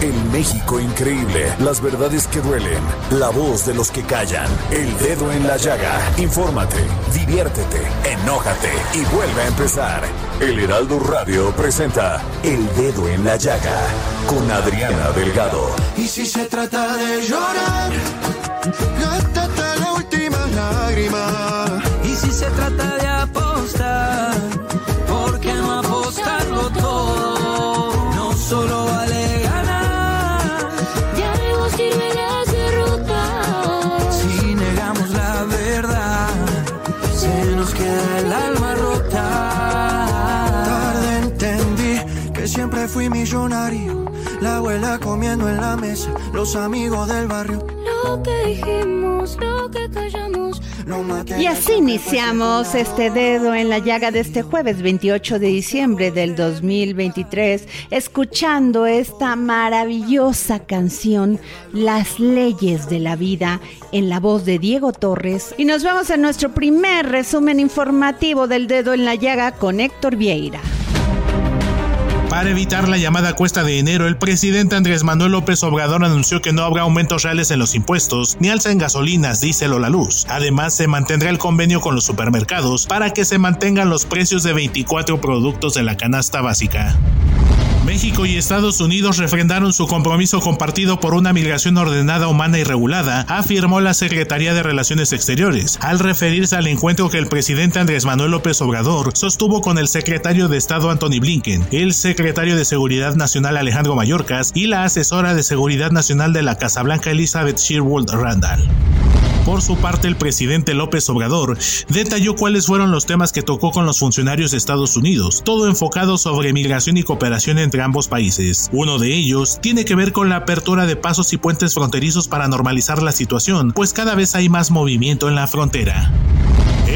El México increíble, las verdades que duelen, la voz de los que callan, el dedo en la llaga. Infórmate, diviértete, enójate y vuelve a empezar. El Heraldo Radio presenta El Dedo en la Llaga con Adriana Delgado. Y si se trata de llorar, gástate la última lágrima. Y si se trata de apostar, fui millonario. La abuela comiendo en la mesa, los amigos del barrio. Lo que dijimos, lo que callamos. Y así iniciamos este dedo en la llaga de este jueves 28 de diciembre del 2023, escuchando esta maravillosa canción, Las leyes de la vida, en la voz de Diego Torres. Y nos vamos a nuestro primer resumen informativo del dedo en la llaga con Héctor Vieira. Para evitar la llamada cuesta de enero, el presidente Andrés Manuel López Obrador anunció que no habrá aumentos reales en los impuestos ni alza en gasolinas, diésel o la luz. Además, se mantendrá el convenio con los supermercados para que se mantengan los precios de 24 productos de la canasta básica. México y Estados Unidos refrendaron su compromiso compartido por una migración ordenada, humana y regulada, afirmó la Secretaría de Relaciones Exteriores, al referirse al encuentro que el presidente Andrés Manuel López Obrador sostuvo con el secretario de Estado Anthony Blinken, el secretario de Seguridad Nacional Alejandro Mayorkas y la asesora de Seguridad Nacional de la Casa Blanca Elizabeth Sherwood Randall. Por su parte, el presidente López Obrador detalló cuáles fueron los temas que tocó con los funcionarios de Estados Unidos, todo enfocado sobre migración y cooperación entre ambos países. Uno de ellos tiene que ver con la apertura de pasos y puentes fronterizos para normalizar la situación, pues cada vez hay más movimiento en la frontera.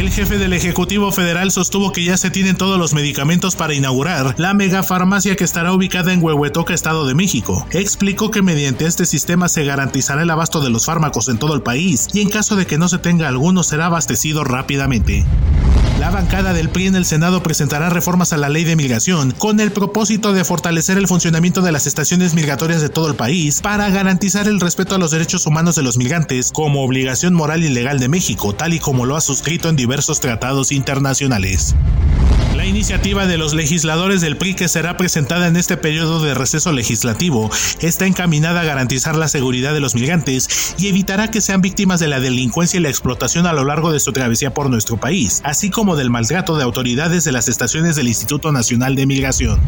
El jefe del Ejecutivo Federal sostuvo que ya se tienen todos los medicamentos para inaugurar la megafarmacia que estará ubicada en Huehuetoca, Estado de México. Explicó que mediante este sistema se garantizará el abasto de los fármacos en todo el país y en caso de que no se tenga alguno será abastecido rápidamente. La bancada del PRI en el Senado presentará reformas a la ley de migración con el propósito de fortalecer el funcionamiento de las estaciones migratorias de todo el país para garantizar el respeto a los derechos humanos de los migrantes como obligación moral y legal de México, tal y como lo ha suscrito en diversos tratados internacionales. La iniciativa de los legisladores del PRI que será presentada en este periodo de receso legislativo está encaminada a garantizar la seguridad de los migrantes y evitará que sean víctimas de la delincuencia y la explotación a lo largo de su travesía por nuestro país, así como del maltrato de autoridades de las estaciones del Instituto Nacional de Migración.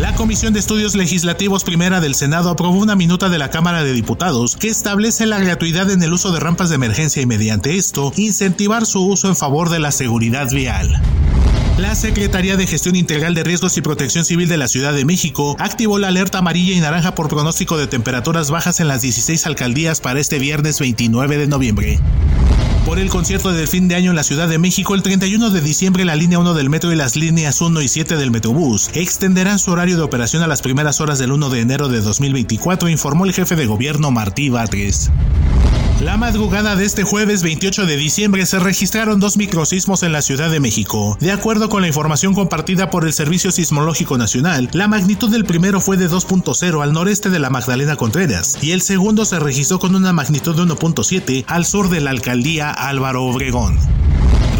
La Comisión de Estudios Legislativos Primera del Senado aprobó una minuta de la Cámara de Diputados que establece la gratuidad en el uso de rampas de emergencia y mediante esto incentivar su uso en favor de la seguridad vial. La Secretaría de Gestión Integral de Riesgos y Protección Civil de la Ciudad de México activó la alerta amarilla y naranja por pronóstico de temperaturas bajas en las 16 alcaldías para este viernes 29 de noviembre. Por el concierto del fin de año en la Ciudad de México, el 31 de diciembre la línea 1 del metro y las líneas 1 y 7 del Metrobús extenderán su horario de operación a las primeras horas del 1 de enero de 2024, informó el jefe de gobierno Martí Batres. La madrugada de este jueves 28 de diciembre se registraron dos microsismos en la Ciudad de México. De acuerdo con la información compartida por el Servicio Sismológico Nacional, la magnitud del primero fue de 2.0 al noreste de la Magdalena Contreras y el segundo se registró con una magnitud de 1.7 al sur de la alcaldía Álvaro Obregón.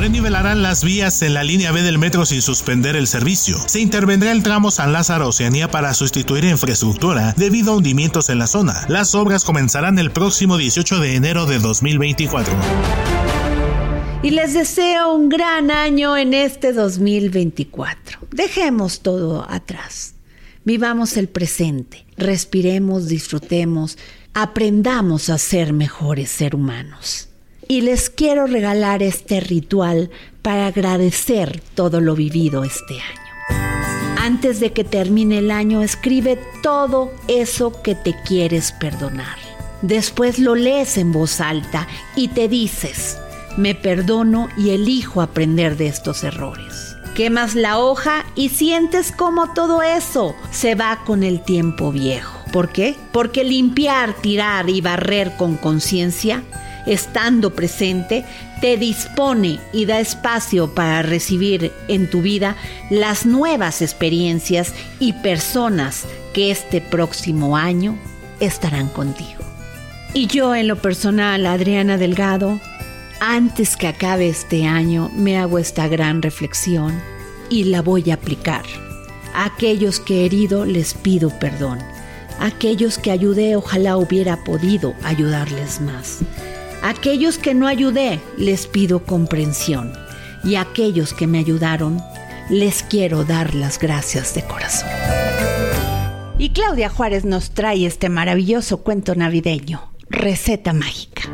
Renivelarán las vías en la línea B del metro sin suspender el servicio. Se intervendrá el tramo San Lázaro Oceanía para sustituir infraestructura debido a hundimientos en la zona. Las obras comenzarán el próximo 18 de enero de 2024. Y les deseo un gran año en este 2024. Dejemos todo atrás. Vivamos el presente. Respiremos, disfrutemos, aprendamos a ser mejores seres humanos y les quiero regalar este ritual para agradecer todo lo vivido este año. Antes de que termine el año, escribe todo eso que te quieres perdonar. Después lo lees en voz alta y te dices, me perdono y elijo aprender de estos errores. Quemas la hoja y sientes como todo eso se va con el tiempo viejo. ¿Por qué? Porque limpiar, tirar y barrer con conciencia estando presente, te dispone y da espacio para recibir en tu vida las nuevas experiencias y personas que este próximo año estarán contigo. Y yo en lo personal, Adriana Delgado, antes que acabe este año me hago esta gran reflexión y la voy a aplicar. A aquellos que he herido les pido perdón. A aquellos que ayudé ojalá hubiera podido ayudarles más. Aquellos que no ayudé, les pido comprensión. Y aquellos que me ayudaron, les quiero dar las gracias de corazón. Y Claudia Juárez nos trae este maravilloso cuento navideño, Receta Mágica.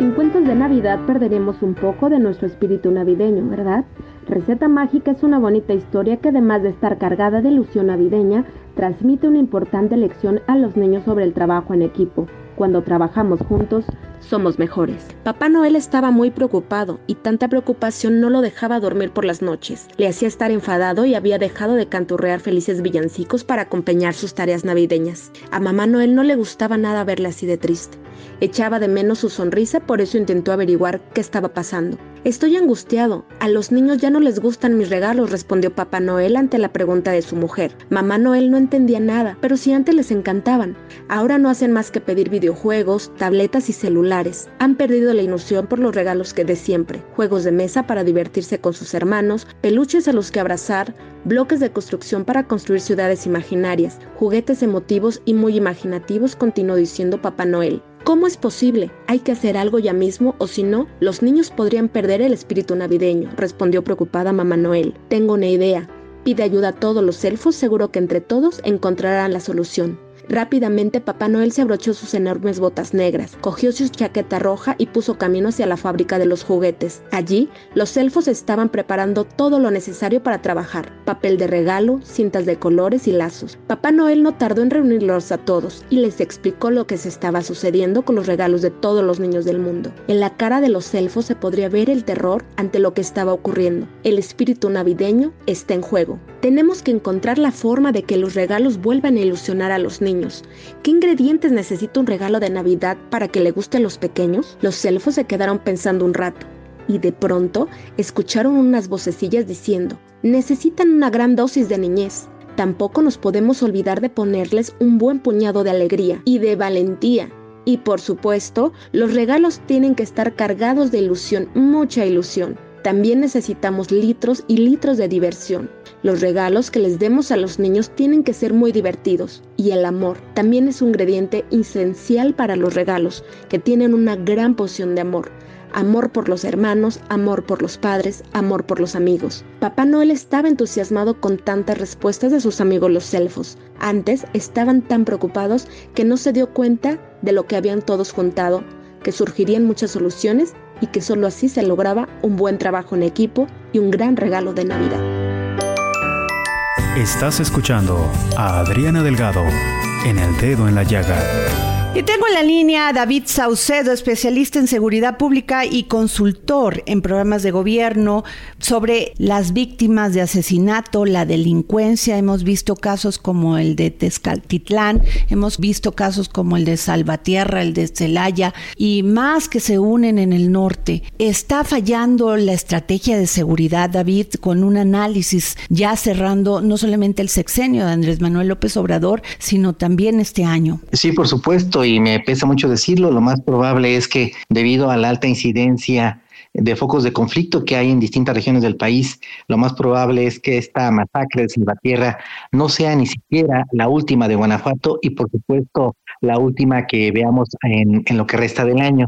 Sin cuentos de Navidad perderemos un poco de nuestro espíritu navideño, ¿verdad? Receta Mágica es una bonita historia que además de estar cargada de ilusión navideña, transmite una importante lección a los niños sobre el trabajo en equipo. Cuando trabajamos juntos, somos mejores. Papá Noel estaba muy preocupado y tanta preocupación no lo dejaba dormir por las noches. Le hacía estar enfadado y había dejado de canturrear felices villancicos para acompañar sus tareas navideñas. A mamá Noel no le gustaba nada verle así de triste. Echaba de menos su sonrisa, por eso intentó averiguar qué estaba pasando. Estoy angustiado. A los niños ya no les gustan mis regalos, respondió Papá Noel ante la pregunta de su mujer. Mamá Noel no entendía nada, pero si antes les encantaban. Ahora no hacen más que pedir videojuegos, tabletas y celulares. Han perdido la ilusión por los regalos que de siempre. Juegos de mesa para divertirse con sus hermanos, peluches a los que abrazar, bloques de construcción para construir ciudades imaginarias, juguetes emotivos y muy imaginativos, continuó diciendo Papá Noel. ¿Cómo es posible? Hay que hacer algo ya mismo o si no, los niños podrían perder el espíritu navideño, respondió preocupada mamá Noel. Tengo una idea. Pide ayuda a todos los elfos, seguro que entre todos encontrarán la solución. Rápidamente Papá Noel se abrochó sus enormes botas negras, cogió su chaqueta roja y puso camino hacia la fábrica de los juguetes. Allí, los elfos estaban preparando todo lo necesario para trabajar, papel de regalo, cintas de colores y lazos. Papá Noel no tardó en reunirlos a todos y les explicó lo que se estaba sucediendo con los regalos de todos los niños del mundo. En la cara de los elfos se podría ver el terror ante lo que estaba ocurriendo. El espíritu navideño está en juego. Tenemos que encontrar la forma de que los regalos vuelvan a ilusionar a los niños. ¿Qué ingredientes necesita un regalo de Navidad para que le guste a los pequeños? Los elfos se quedaron pensando un rato y de pronto escucharon unas vocecillas diciendo, necesitan una gran dosis de niñez. Tampoco nos podemos olvidar de ponerles un buen puñado de alegría y de valentía. Y por supuesto, los regalos tienen que estar cargados de ilusión, mucha ilusión. También necesitamos litros y litros de diversión. Los regalos que les demos a los niños tienen que ser muy divertidos. Y el amor también es un ingrediente esencial para los regalos, que tienen una gran poción de amor. Amor por los hermanos, amor por los padres, amor por los amigos. Papá Noel estaba entusiasmado con tantas respuestas de sus amigos los elfos. Antes estaban tan preocupados que no se dio cuenta de lo que habían todos juntado, que surgirían muchas soluciones y que solo así se lograba un buen trabajo en equipo y un gran regalo de Navidad. Estás escuchando a Adriana Delgado en El Dedo en la Llaga. Y tengo en la línea a David Saucedo, especialista en seguridad pública y consultor en programas de gobierno sobre las víctimas de asesinato, la delincuencia. Hemos visto casos como el de Tezcaltitlán, hemos visto casos como el de Salvatierra, el de Celaya y más que se unen en el norte. ¿Está fallando la estrategia de seguridad, David, con un análisis ya cerrando no solamente el sexenio de Andrés Manuel López Obrador, sino también este año? Sí, por supuesto y me pesa mucho decirlo, lo más probable es que debido a la alta incidencia de focos de conflicto que hay en distintas regiones del país, lo más probable es que esta masacre de Salvatierra no sea ni siquiera la última de Guanajuato y por supuesto la última que veamos en lo que resta del año.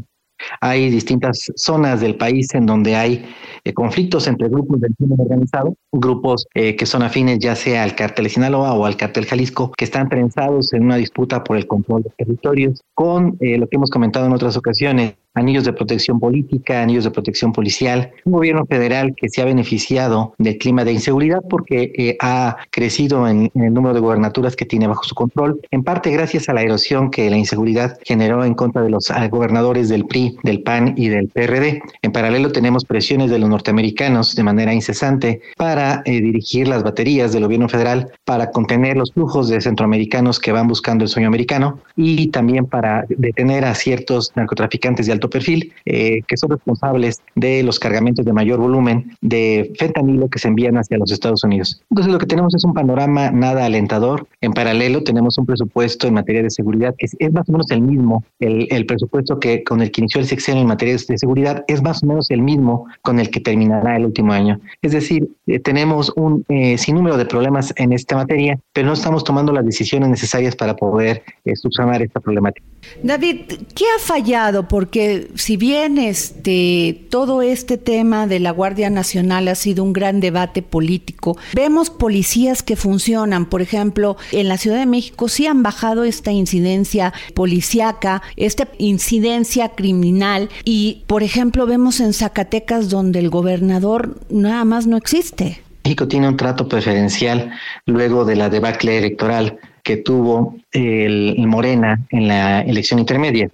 Hay distintas zonas del país en donde hay eh, conflictos entre grupos del crimen organizado, grupos eh, que son afines ya sea al cártel de Sinaloa o al cártel Jalisco, que están trenzados en una disputa por el control de territorios, con eh, lo que hemos comentado en otras ocasiones, anillos de protección política, anillos de protección policial, un gobierno federal que se ha beneficiado del clima de inseguridad porque eh, ha crecido en, el número de gobernaturas que tiene bajo su control, en parte gracias a la erosión que la inseguridad generó en contra de los gobernadores del PRI, del PAN y del PRD. En paralelo tenemos presiones de los norteamericanos de manera incesante para eh, dirigir las baterías del gobierno federal para contener los flujos de centroamericanos que van buscando el sueño americano y también para detener a ciertos narcotraficantes de alto perfil, eh, que son responsables de los cargamentos de mayor volumen de fentanilo que se envían hacia los Estados Unidos. Entonces lo que tenemos es un panorama nada alentador. En paralelo tenemos un presupuesto en materia de seguridad que es, más o menos el mismo, el, presupuesto que con el que inició el sexenio en materia de seguridad es más o menos el mismo con el que terminará el último año. Es decir, eh, tenemos un eh, sinnúmero de problemas en esta materia, pero no estamos tomando las decisiones necesarias para poder subsanar esta problemática. David, ¿qué ha fallado? Porque si bien este todo este tema de la Guardia Nacional ha sido un gran debate político, vemos policías que funcionan, por ejemplo, en la Ciudad de México sí han bajado esta incidencia policíaca, esta incidencia criminal. Y, por ejemplo, vemos en Zacatecas donde el gobernador nada más no existe. México tiene un trato preferencial luego de la debacle electoral que tuvo el Morena en la elección intermedia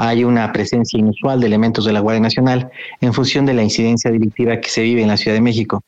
hay una presencia inusual de elementos de la Guardia Nacional en función de la incidencia delictiva que se vive en la Ciudad de México.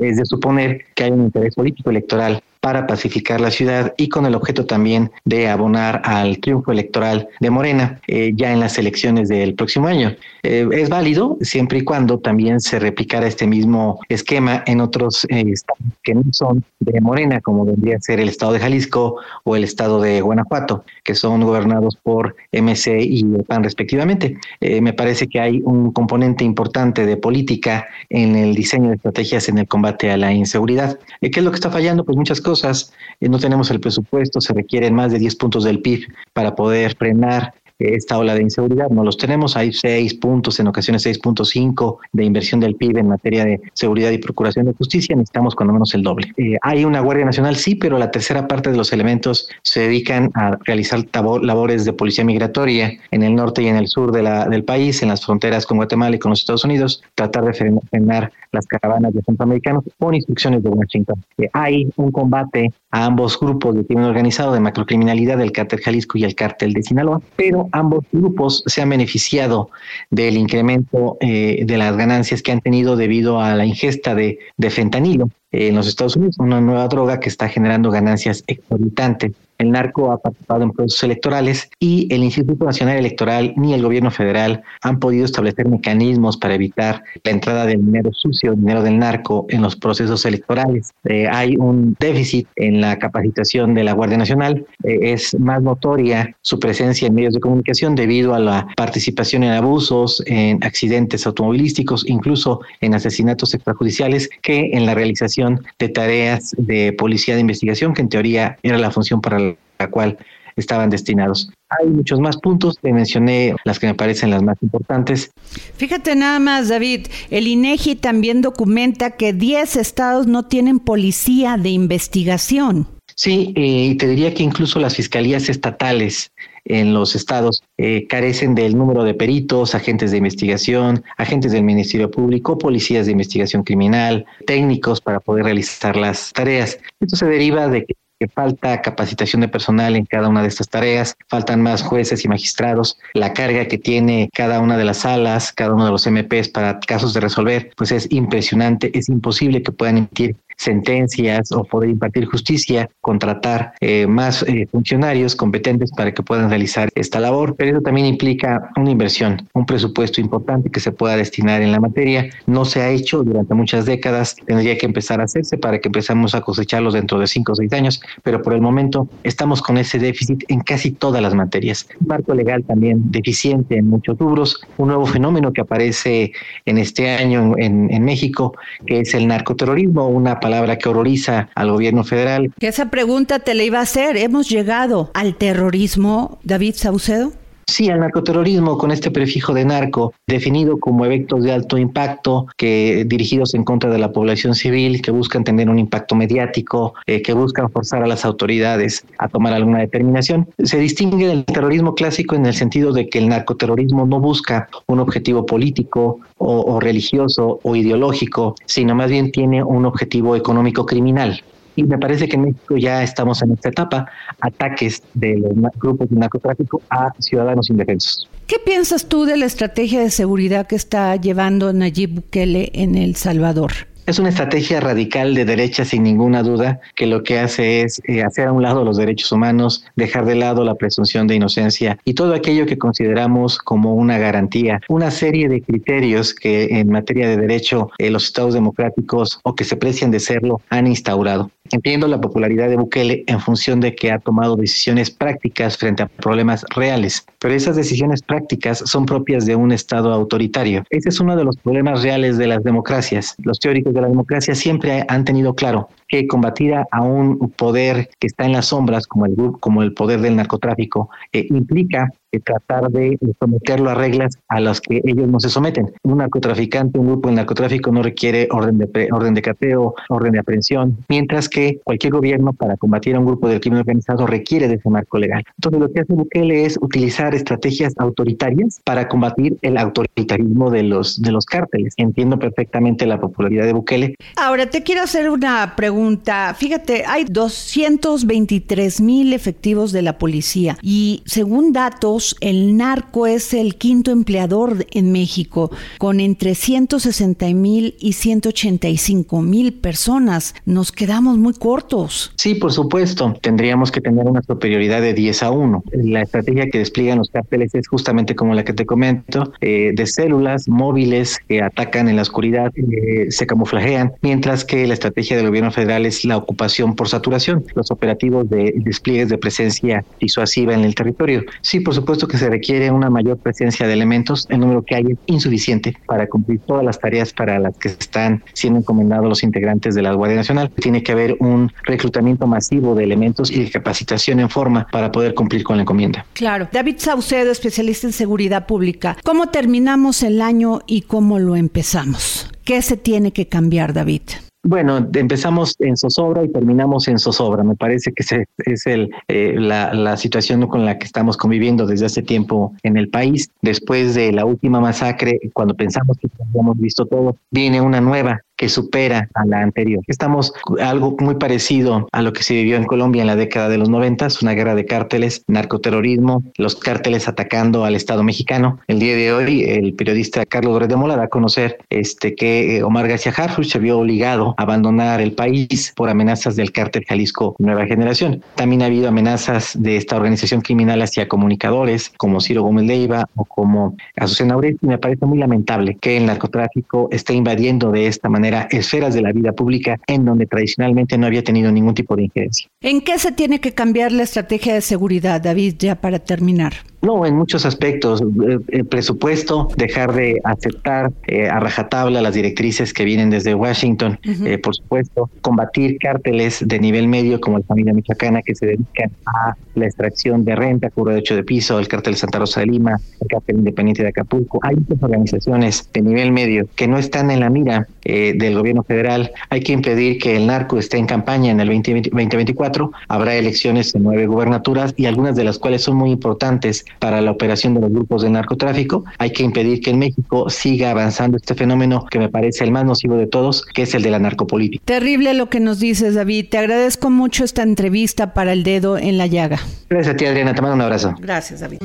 Es de suponer que hay un interés político electoral para pacificar la ciudad y con el objeto también de abonar al triunfo electoral de Morena eh, ya en las elecciones del próximo año. Eh, es válido siempre y cuando también se replicara este mismo esquema en otros eh, estados que no son de Morena, como vendría a ser el estado de Jalisco o el estado de Guanajuato, que son gobernados por MC y PAN respectivamente. me parece que hay un componente importante de política en el diseño de estrategias en el combate a la inseguridad. ¿Qué es lo que está fallando? Pues muchas cosas eh, no tenemos el presupuesto, se requieren más de 10 puntos del PIB para poder frenar esta ola de inseguridad. No los tenemos, hay seis puntos, en ocasiones 6.5 de inversión del PIB en materia de seguridad y procuración de justicia, necesitamos cuando menos el doble. Eh, hay una Guardia Nacional, sí, pero la tercera parte de los elementos se dedican a realizar labores de policía migratoria en el norte y en el sur del país, en las fronteras con Guatemala y con los Estados Unidos, tratar de frenar las caravanas de centroamericanos con instrucciones de Washington. Eh, hay un combate a ambos grupos de crimen organizado de macrocriminalidad, el cártel Jalisco y el cártel de Sinaloa, pero ambos grupos se han beneficiado del incremento eh, de las ganancias que han tenido debido a la ingesta de, de fentanilo en los Estados Unidos, una nueva droga que está generando ganancias exorbitantes el narco ha participado en procesos electorales y el Instituto Nacional Electoral ni el gobierno federal han podido establecer mecanismos para evitar la entrada del dinero sucio, dinero del narco en los procesos electorales. Eh, hay un déficit en la capacitación de la Guardia Nacional. Eh, es más notoria su presencia en medios de comunicación debido a la participación en abusos, en accidentes automovilísticos, incluso en asesinatos extrajudiciales, que en la realización de tareas de policía de investigación, que en teoría era la función para la cual estaban destinados. Hay muchos más puntos, te mencioné las que me parecen las más importantes. Fíjate nada más, David, el INEGI también documenta que 10 estados no tienen policía de investigación. Sí, eh, y te diría que incluso las fiscalías estatales en los estados eh, carecen del número de peritos, agentes de investigación, agentes del Ministerio Público, policías de investigación criminal, técnicos para poder realizar las tareas. Esto se deriva de que que falta capacitación de personal en cada una de estas tareas, faltan más jueces y magistrados, la carga que tiene cada una de las salas, cada uno de los MPs para casos de resolver, pues es impresionante, es imposible que puedan emitir sentencias o poder impartir justicia, contratar eh, más eh, funcionarios competentes para que puedan realizar esta labor, pero eso también implica una inversión, un presupuesto importante que se pueda destinar en la materia. No se ha hecho durante muchas décadas, tendría que empezar a hacerse para que empezamos a cosecharlos dentro de cinco o seis años, pero por el momento estamos con ese déficit en casi todas las materias. Marco legal también deficiente en muchos rubros, un nuevo fenómeno que aparece en este año en, en México, que es el narcoterrorismo, una palabra que horroriza al gobierno federal. Esa pregunta te la iba a hacer. ¿Hemos llegado al terrorismo, David Saucedo? Sí, al narcoterrorismo con este prefijo de narco, definido como eventos de alto impacto, que dirigidos en contra de la población civil, que buscan tener un impacto mediático, eh, que buscan forzar a las autoridades a tomar alguna determinación. Se distingue del terrorismo clásico en el sentido de que el narcoterrorismo no busca un objetivo político o religioso o ideológico, sino más bien tiene un objetivo económico criminal y me parece que en México ya estamos en esta etapa, ataques de los grupos de narcotráfico a ciudadanos indefensos. ¿Qué piensas tú de la estrategia de seguridad que está llevando Nayib Bukele en El Salvador? Es una estrategia radical de derecha sin ninguna duda que lo que hace es eh, hacer a un lado los derechos humanos, dejar de lado la presunción de inocencia y todo aquello que consideramos como una garantía. Una serie de criterios que en materia de derecho eh, los estados democráticos o que se precian de serlo han instaurado. Entiendo la popularidad de Bukele en función de que ha tomado decisiones prácticas frente a problemas reales, pero esas decisiones prácticas son propias de un Estado autoritario. Ese es uno de los problemas reales de las democracias. Los teóricos de la democracia siempre han tenido claro que combatir a un poder que está en las sombras, como el, como el poder del narcotráfico, eh, implica tratar de someterlo a reglas a las que ellos no se someten. Un narcotraficante, un grupo de narcotráfico no requiere orden de, orden de cateo, orden de aprehensión, mientras que cualquier gobierno para combatir a un grupo del crimen organizado requiere de ese marco legal. Entonces lo que hace Bukele es utilizar estrategias autoritarias para combatir el autoritarismo de los, de los cárteles. Entiendo perfectamente la popularidad de Bukele. Ahora te quiero hacer una pregunta. Fíjate, hay 223 mil efectivos de la policía y según datos el narco es el quinto empleador en México, con entre 160 mil y 185 mil personas. Nos quedamos muy cortos. Sí, por supuesto. Tendríamos que tener una superioridad de 10 a 1. La estrategia que despliegan los cárteles es justamente como la que te comento, eh, de células móviles que atacan en la oscuridad, eh, se camuflajean, mientras que la estrategia del gobierno federal es la ocupación por saturación, los operativos de despliegues de presencia disuasiva en el territorio. Sí, por supuesto que se requiere una mayor presencia de elementos, el número que hay es insuficiente para cumplir todas las tareas para las que están siendo encomendados los integrantes de la Guardia Nacional. Tiene que haber un reclutamiento masivo de elementos y de capacitación en forma para poder cumplir con la encomienda. Claro. David Saucedo, especialista en seguridad pública. ¿Cómo terminamos el año y cómo lo empezamos? ¿Qué se tiene que cambiar, David? Bueno, empezamos en zozobra y terminamos en zozobra. Me parece que es el, eh, la, la, situación con la que estamos conviviendo desde hace tiempo en el país. Después de la última masacre, cuando pensamos que habíamos visto todo, viene una nueva que supera a la anterior. Estamos algo muy parecido a lo que se vivió en Colombia en la década de los noventas, una guerra de cárteles, narcoterrorismo, los cárteles atacando al Estado mexicano. El día de hoy, el periodista Carlos Doré de Mola da a conocer este, que eh, Omar García Harfuch se vio obligado a abandonar el país por amenazas del cártel Jalisco Nueva Generación. También ha habido amenazas de esta organización criminal hacia comunicadores como Ciro Gómez Leiva o como Azucena y Me parece muy lamentable que el narcotráfico esté invadiendo de esta manera esferas de la vida pública en donde tradicionalmente no había tenido ningún tipo de injerencia. ¿En qué se tiene que cambiar la estrategia de seguridad, David, ya para terminar? No, en muchos aspectos. Eh, el presupuesto, dejar de aceptar eh, a rajatabla las directrices que vienen desde Washington, eh, por supuesto, combatir cárteles de nivel medio como la familia michoacana que se dedican a la extracción de renta, cubro de hecho de piso, el cártel Santa Rosa de Lima, el cártel independiente de Acapulco. Hay muchas organizaciones de nivel medio que no están en la mira del gobierno federal. Hay que impedir que el narco esté en campaña en el 2024. Habrá elecciones en nueve gubernaturas y algunas de las cuales son muy importantes para la operación de los grupos de narcotráfico. Hay que impedir que en México siga avanzando este fenómeno que me parece el más nocivo de todos, que es el de la narcopolítica. Terrible lo que nos dices, David. Te agradezco mucho esta entrevista para el dedo en la llaga. Gracias a ti, Adriana. Te mando un abrazo. Gracias, David.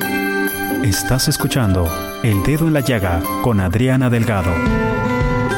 Estás escuchando El Dedo en la Llaga con Adriana Delgado.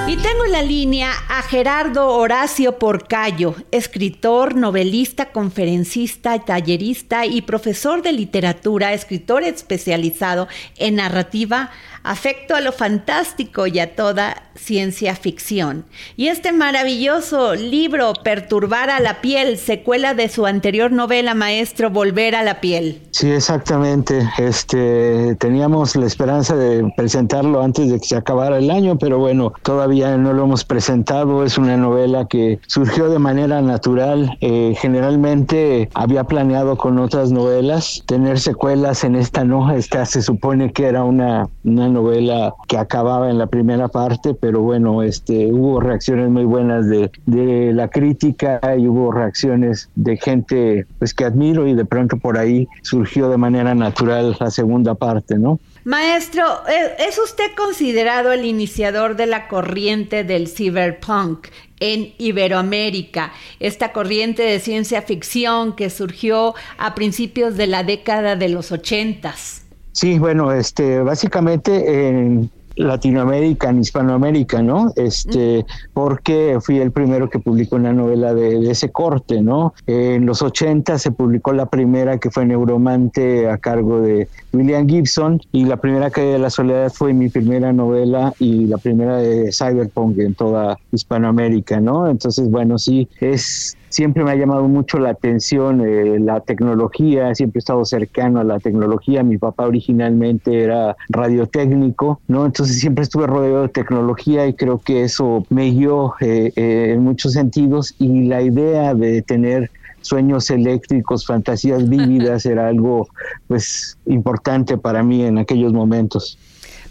Y tengo el la línea a Gerardo Horacio Porcayo, escritor, novelista, conferencista, tallerista y profesor de literatura, escritor especializado en narrativa afecto a lo fantástico y a toda ciencia ficción. Y este maravilloso libro, Perturbar a la piel, secuela de su anterior novela, Maestro, Volver a la piel. Sí, exactamente. Este, teníamos la esperanza de presentarlo antes de que se acabara el año, pero bueno, todavía no lo hemos presentado. Es una novela que surgió de manera natural. Eh, generalmente había planeado con otras novelas tener secuelas en esta no. Esta se supone que era una, una novela que acababa en la primera parte, pero bueno, este, hubo reacciones muy buenas de, de la crítica y hubo reacciones de gente pues que admiro y de pronto por ahí surgió de manera natural la segunda parte, ¿no? Maestro, ¿e-, ¿es usted considerado el iniciador de la corriente del cyberpunk en Iberoamérica? Esta corriente de ciencia ficción que surgió a principios de la década de los ochentas. Sí, bueno, este, básicamente en Latinoamérica, en Hispanoamérica, ¿no? Este, porque fui el primero que publicó una novela de, ese corte, ¿no? En los 80 se publicó la primera que fue Neuromante a cargo de William Gibson y la primera caída de la soledad fue mi primera novela y la primera de Cyberpunk en toda Hispanoamérica, ¿no? Entonces, bueno, sí, es siempre me ha llamado mucho la atención eh, la tecnología, siempre he estado cercano a la tecnología. Mi papá originalmente era radiotécnico, ¿no? Entonces siempre estuve rodeado de tecnología y creo que eso me guió eh, eh, en muchos sentidos y la idea de tener sueños eléctricos, fantasías vívidas era algo pues importante para mí en aquellos momentos.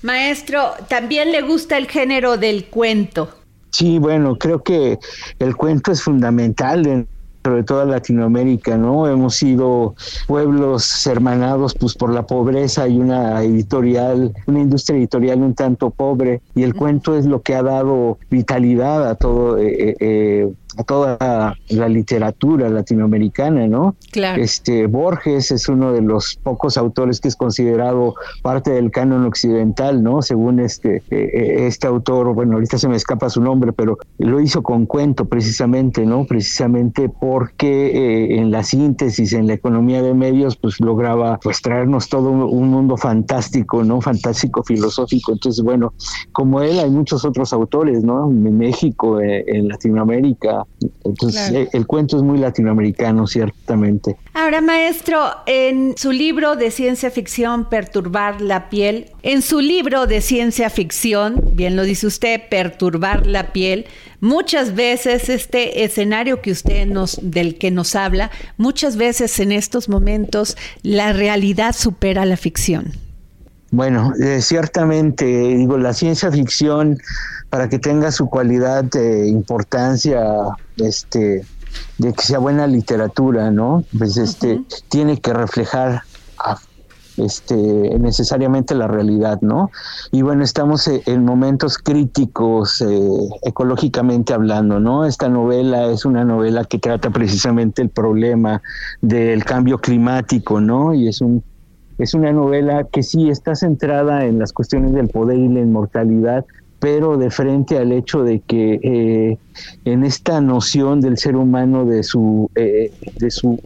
Maestro, también le gusta el género del cuento. Sí, bueno, creo que el cuento es fundamental dentro de toda Latinoamérica, ¿no? Hemos sido pueblos hermanados pues por la pobreza y una editorial, una industria editorial un tanto pobre y el cuento es lo que ha dado vitalidad a todo eh, eh, eh a toda la literatura latinoamericana, ¿no? Claro. Este Borges es uno de los pocos autores que es considerado parte del canon occidental, ¿no? Según este eh, eh, este autor, bueno, ahorita se me escapa su nombre, pero lo hizo con cuento precisamente, ¿no? Precisamente porque eh, en la síntesis, en la economía de medios, pues lograba pues traernos todo un, mundo fantástico, ¿no? Fantástico filosófico. Entonces, bueno, como él hay muchos otros autores, ¿no? En México, en Latinoamérica, entonces, eh, el cuento es muy latinoamericano, ciertamente. Ahora, maestro, en su libro de ciencia ficción, Perturbar la piel, en su libro de ciencia ficción, bien lo dice usted, Perturbar la piel, muchas veces este escenario que usted nos, del que nos habla, muchas veces en estos momentos la realidad supera la ficción. Bueno, eh, ciertamente, digo, la ciencia ficción, para que tenga su cualidad de importancia, este, de que sea buena literatura, ¿no? Pues este, tiene que reflejar este, necesariamente la realidad, ¿no? Y bueno, estamos e, en momentos críticos eh, ecológicamente hablando, ¿no? Esta novela es una novela que trata precisamente el problema del cambio climático, ¿no? Y es un es una novela que sí está centrada en las cuestiones del poder y la inmortalidad, pero de frente al hecho de que eh, en esta noción del ser humano de su eh, de su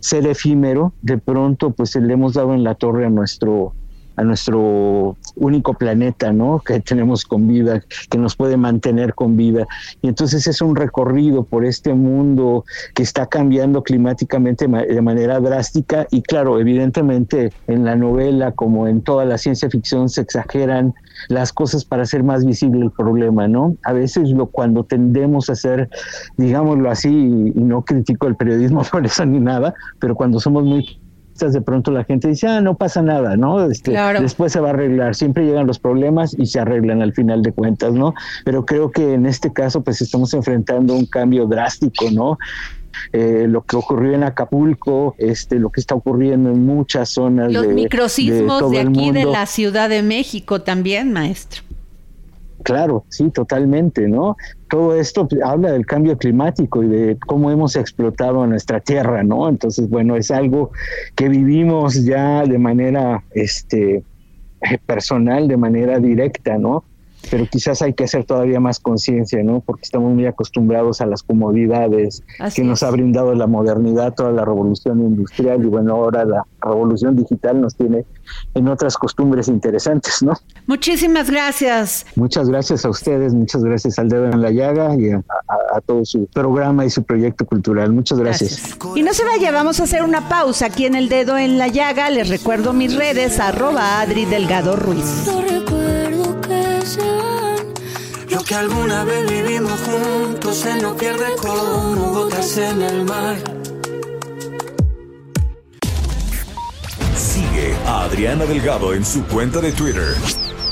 ser efímero, de pronto pues le hemos dado en la torre a nuestro a nuestro único planeta, ¿no? Que tenemos con vida, que nos puede mantener con vida. Y entonces es un recorrido por este mundo que está cambiando climáticamente de manera drástica y claro, evidentemente en la novela como en toda la ciencia ficción se exageran las cosas para hacer más visible el problema, ¿no? A veces lo cuando tendemos a hacer, digámoslo así, y no critico el periodismo por eso ni nada, pero cuando somos muy de pronto la gente dice, ah, no pasa nada, ¿no? Este, Después se va a arreglar, siempre llegan los problemas y se arreglan al final de cuentas, ¿no? Pero creo que en este caso pues estamos enfrentando un cambio drástico, ¿no? Eh, lo que ocurrió en Acapulco, este, lo que está ocurriendo en muchas zonas. Los microsismos de, aquí de la Ciudad de México también, maestro. Claro, sí, totalmente, ¿no? Todo esto habla del cambio climático y de cómo hemos explotado nuestra tierra, ¿no? Entonces, bueno, es algo que vivimos ya de manera este, personal, de manera directa, ¿no? Pero quizás hay que hacer todavía más conciencia, ¿no? Porque estamos muy acostumbrados a las comodidades que nos ha brindado la modernidad, toda la revolución industrial y bueno, ahora la revolución digital nos tiene en otras costumbres interesantes, ¿no? Muchísimas gracias. Muchas gracias a ustedes, muchas gracias al Dedo en la Llaga y a, todo su programa y su proyecto cultural. Muchas gracias. Y no se vaya, vamos a hacer una pausa aquí en el Dedo en la Llaga. Les recuerdo mis redes, arroba Adri Delgado Ruiz. Lo que alguna vez vivimos juntos se nos pierde como gotas en el mar. Sigue a Adriana Delgado en su cuenta de Twitter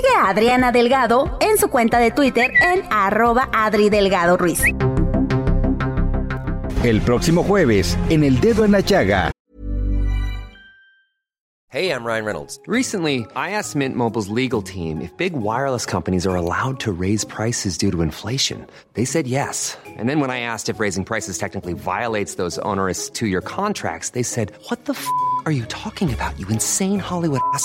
Sigue a Adriana Delgado en su cuenta de Twitter en arroba Adri Delgado Ruiz. El próximo jueves, en El Dedo en la Chaga. Hey, I'm Ryan Reynolds. Recently, I asked Mint Mobile's legal team if big wireless companies are allowed to raise prices due to inflation. They said yes. And then when I asked if raising prices technically violates those onerous two-year contracts, they said, what the f*** are you talking about, you insane Hollywood ass?"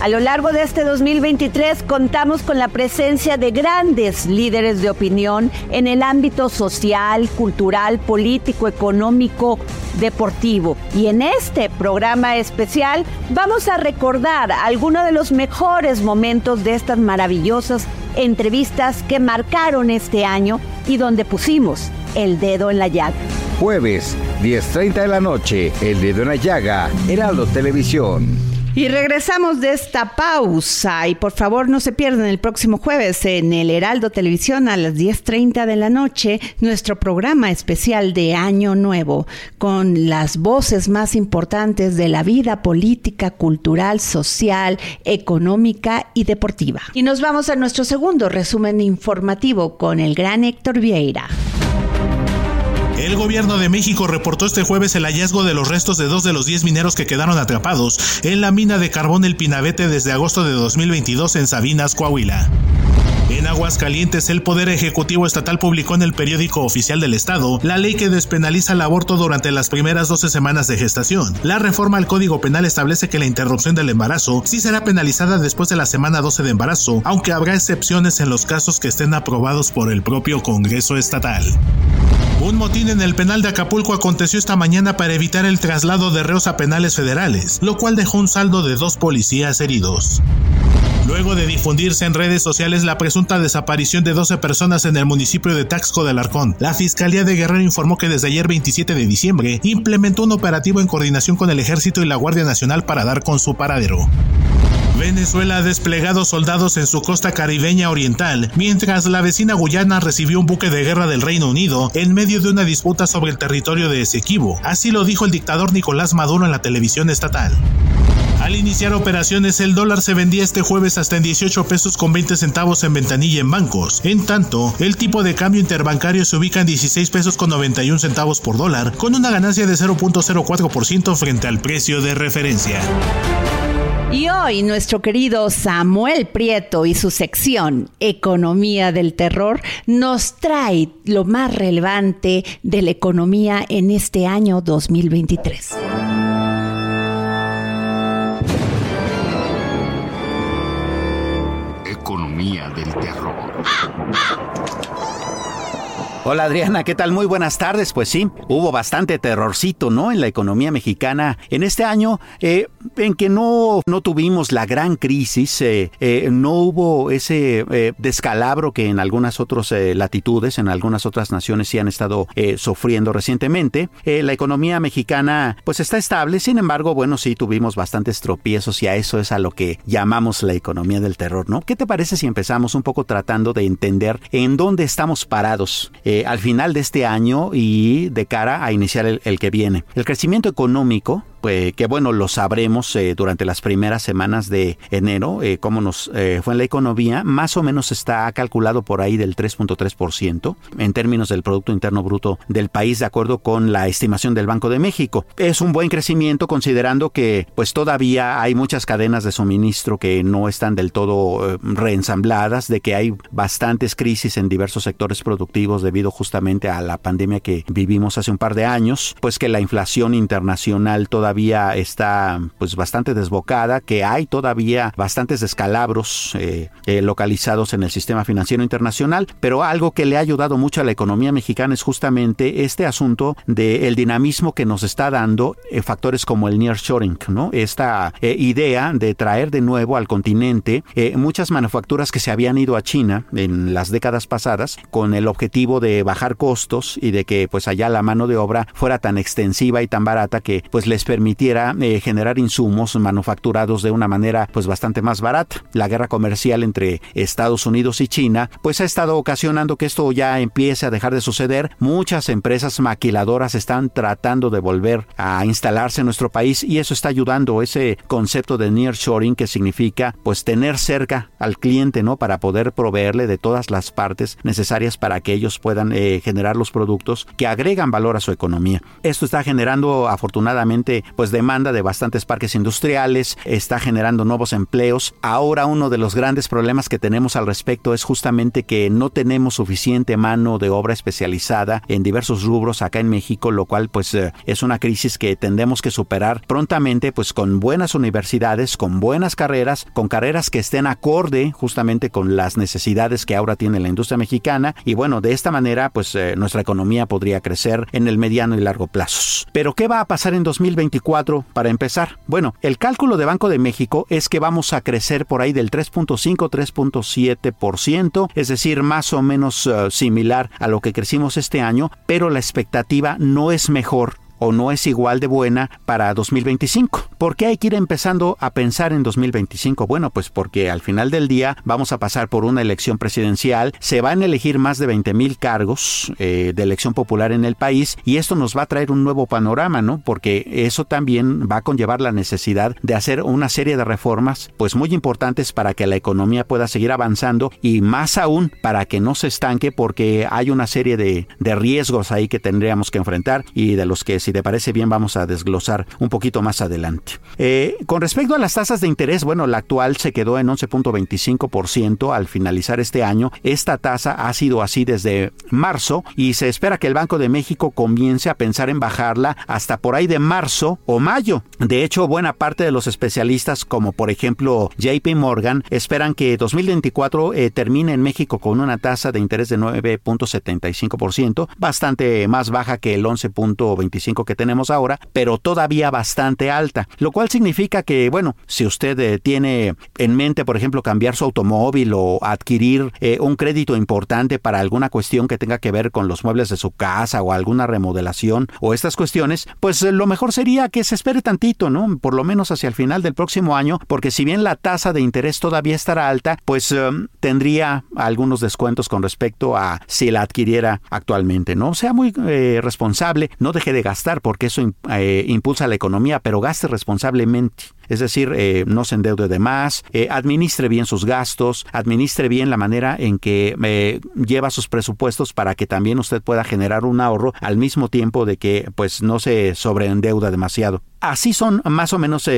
A lo largo de este 2023 contamos con la presencia de grandes líderes de opinión en el ámbito social, cultural, político, económico, deportivo. Y en este programa especial vamos a recordar algunos de los mejores momentos de estas maravillosas entrevistas que marcaron este año y donde pusimos el dedo en la llaga. Jueves, 10.30 de la noche, el dedo en la llaga, Heraldo Televisión. Y regresamos de esta pausa y por favor no se pierdan el próximo jueves en el Heraldo Televisión a las 10.30 de la noche nuestro programa especial de Año Nuevo con las voces más importantes de la vida política, cultural, social, económica y deportiva. Y nos vamos a nuestro segundo resumen informativo con el gran Héctor Vieira. El gobierno de México reportó este jueves el hallazgo de los restos de dos de los 10 mineros que quedaron atrapados en la mina de carbón El Pinabete desde agosto de 2022 en Sabinas, Coahuila. En Aguascalientes, el Poder Ejecutivo Estatal publicó en el periódico oficial del Estado la ley que despenaliza el aborto durante las primeras 12 semanas de gestación. La reforma al Código Penal establece que la interrupción del embarazo sí será penalizada después de la semana 12 de embarazo, aunque habrá excepciones en los casos que estén aprobados por el propio Congreso Estatal. Un motín en el penal de Acapulco aconteció esta mañana para evitar el traslado de reos a penales federales, lo cual dejó un saldo de dos policías heridos. Luego de difundirse en redes sociales la presunta desaparición de 12 personas en el municipio de Taxco del Arcón, la Fiscalía de Guerrero informó que desde ayer 27 de diciembre implementó un operativo en coordinación con el Ejército y la Guardia Nacional para dar con su paradero. Venezuela ha desplegado soldados en su costa caribeña oriental, mientras la vecina Guyana recibió un buque de guerra del Reino Unido en medio de una disputa sobre el territorio de Esequibo. Así lo dijo el dictador Nicolás Maduro en la televisión estatal. Al iniciar operaciones, el dólar se vendía este jueves hasta en 18 pesos con 20 centavos en ventanilla en bancos. En tanto, el tipo de cambio interbancario se ubica en 16 pesos con 91 centavos por dólar, con una ganancia de 0.04% frente al precio de referencia. Y hoy nuestro querido Samuel Prieto y su sección Economía del Terror nos trae lo más relevante de la economía en este año 2023. Del terror. Hola Adriana, ¿qué tal? Muy buenas tardes. Pues sí, hubo bastante terrorcito, ¿no? En la economía mexicana en este año, eh, en que no, no tuvimos la gran crisis, eh, eh, no hubo ese descalabro que en algunas otras latitudes, en algunas otras naciones sí han estado sufriendo recientemente. la economía mexicana pues está estable, sin embargo, bueno, sí tuvimos bastantes tropiezos y a eso es a lo que llamamos la economía del terror, ¿no? ¿Qué te parece si empezamos un poco tratando de entender en dónde estamos parados? Eh, al final de este año y de cara a iniciar el que viene. El crecimiento económico pues, que bueno, lo sabremos eh, durante las primeras semanas de enero, eh, cómo nos eh, fue en la economía, más o menos está calculado por ahí del 3.3% en términos del Producto Interno Bruto del país, de acuerdo con la estimación del Banco de México. Es un buen crecimiento considerando que pues todavía hay muchas cadenas de suministro que no están del todo reensambladas, de que hay bastantes crisis en diversos sectores productivos debido justamente a la pandemia que vivimos hace un par de años, pues que la inflación internacional todavía está pues bastante desbocada, que hay todavía bastantes descalabros eh, eh, localizados en el sistema financiero internacional, pero algo que le ha ayudado mucho a la economía mexicana es justamente este asunto del dinamismo que nos está dando eh, factores como el nearshoring, ¿no? Esta idea de traer de nuevo al continente muchas manufacturas que se habían ido a China en las décadas pasadas con el objetivo de bajar costos y de que pues allá la mano de obra fuera tan extensiva y tan barata que pues les permitiera permitiera eh, generar insumos manufacturados de una manera pues bastante más barata. La guerra comercial entre Estados Unidos y China pues ha estado ocasionando que esto ya empiece a dejar de suceder. Muchas empresas maquiladoras están tratando de volver a instalarse en nuestro país y eso está ayudando ese concepto de nearshoring que significa pues tener cerca al cliente, ¿no? Para poder proveerle de todas las partes necesarias para que ellos puedan eh, generar los productos que agregan valor a su economía. Esto está generando afortunadamente pues demanda de bastantes parques industriales, está generando nuevos empleos. Ahora uno de los grandes problemas que tenemos al respecto es justamente que no tenemos suficiente mano de obra especializada en diversos rubros acá en México, lo cual pues eh, es una crisis que tendremos que superar prontamente pues con buenas universidades, con buenas carreras, con carreras que estén acorde justamente con las necesidades que ahora tiene la industria mexicana y bueno, de esta manera pues eh, nuestra economía podría crecer en el mediano y largo plazo. Pero ¿qué va a pasar en 2024? para empezar? Bueno, el cálculo de Banco de México es que vamos a crecer por ahí del 3.5-3.7%, es decir, más o menos uh, similar a lo que crecimos este año, pero la expectativa no es mejor o no es igual de buena para 2025. ¿Por qué hay que ir empezando a pensar en 2025? Bueno, pues porque al final del día vamos a pasar por una elección presidencial, se van a elegir más de 20 mil cargos eh, de elección popular en el país y esto nos va a traer un nuevo panorama, ¿no? Porque eso también va a conllevar la necesidad de hacer una serie de reformas, pues muy importantes para que la economía pueda seguir avanzando y más aún para que no se estanque porque hay una serie de, de riesgos ahí que tendríamos que enfrentar y de los que si te parece bien vamos a desglosar un poquito más adelante. Eh, con respecto a las tasas de interés, bueno, la actual se quedó en 11.25% al finalizar este año. Esta tasa ha sido así desde marzo y se espera que el Banco de México comience a pensar en bajarla hasta por ahí de marzo o mayo. De hecho, buena parte de los especialistas, como por ejemplo JP Morgan, esperan que 2024 eh, termine en México con una tasa de interés de 9.75%, bastante más baja que el 11.25% que tenemos ahora, pero todavía bastante alta, lo cual significa que, bueno, si usted eh, tiene en mente, por ejemplo, cambiar su automóvil o adquirir eh, un crédito importante para alguna cuestión que tenga que ver con los muebles de su casa o alguna remodelación o estas cuestiones, pues eh, lo mejor sería que se espere tantito, ¿no? Por lo menos hacia el final del próximo año, porque si bien la tasa de interés todavía estará alta, pues tendría algunos descuentos con respecto a si la adquiriera actualmente, ¿no? Sea muy responsable, no deje de gastar porque eso eh, impulsa la economía, pero gaste responsablemente. Es decir, eh, no se endeude de más, eh, administre bien sus gastos, administre bien la manera en que lleva sus presupuestos para que también usted pueda generar un ahorro al mismo tiempo de que pues no se sobreendeuda demasiado. Así son más o menos,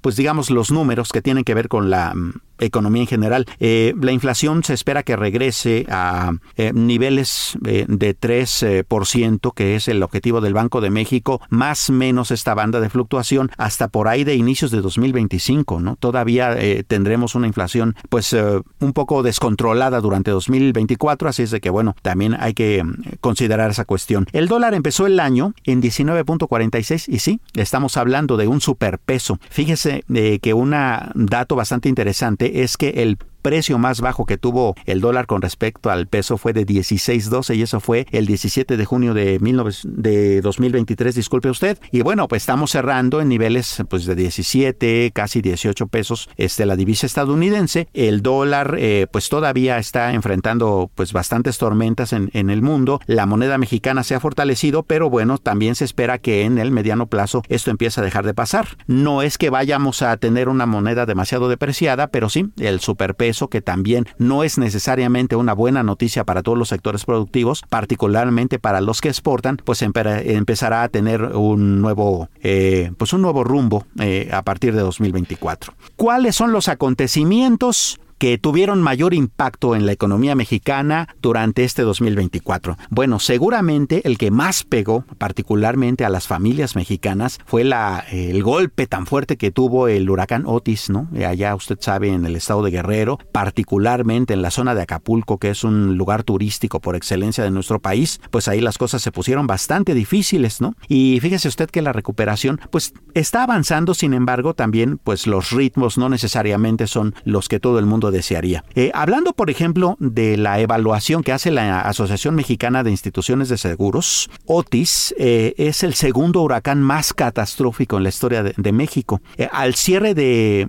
pues digamos, los números que tienen que ver con la mm, economía en general. Eh, la inflación se espera que regrese a eh, niveles eh, de 3%, que es el objetivo del Banco de México, más menos esta banda de fluctuación, hasta por ahí de inicio inicios de 2025, ¿no? Todavía eh, tendremos una inflación pues eh, un poco descontrolada durante 2024, así es de que bueno, también hay que mm, considerar esa cuestión. El dólar empezó el año en 19.46 y sí, estamos hablando de un superpeso. Fíjese que un dato bastante interesante es que el precio más bajo que tuvo el dólar con respecto al peso fue de 16.12 y eso fue el 17 de junio de, de 2023, disculpe usted. Y bueno, pues estamos cerrando en niveles pues de 17, casi 18 pesos este, la divisa estadounidense. El dólar eh, pues todavía está enfrentando pues bastantes tormentas en, en el mundo. La moneda mexicana se ha fortalecido, pero bueno, también se espera que en el mediano plazo esto empiece a dejar de pasar. No es que vayamos a tener una moneda demasiado depreciada, pero sí, el superpeso eso que también no es necesariamente una buena noticia para todos los sectores productivos, particularmente para los que exportan, pues empezará a tener un nuevo, eh, pues un nuevo rumbo eh, a partir de 2024. ¿Cuáles son los acontecimientos que tuvieron mayor impacto en la economía mexicana durante este 2024? Bueno, seguramente el que más pegó particularmente a las familias mexicanas fue la, el golpe tan fuerte que tuvo el huracán Otis, ¿no? Allá usted sabe en el estado de Guerrero, particularmente en la zona de Acapulco, que es un lugar turístico por excelencia de nuestro país, pues ahí las cosas se pusieron bastante difíciles, ¿no? Y fíjese usted que la recuperación pues está avanzando, sin embargo, también pues los ritmos no necesariamente son los que todo el mundo desearía. Eh, hablando, por ejemplo, de la evaluación que hace la Asociación Mexicana de Instituciones de Seguros, Otis eh, es el segundo huracán más catastrófico en la historia de, México. Eh, al cierre de,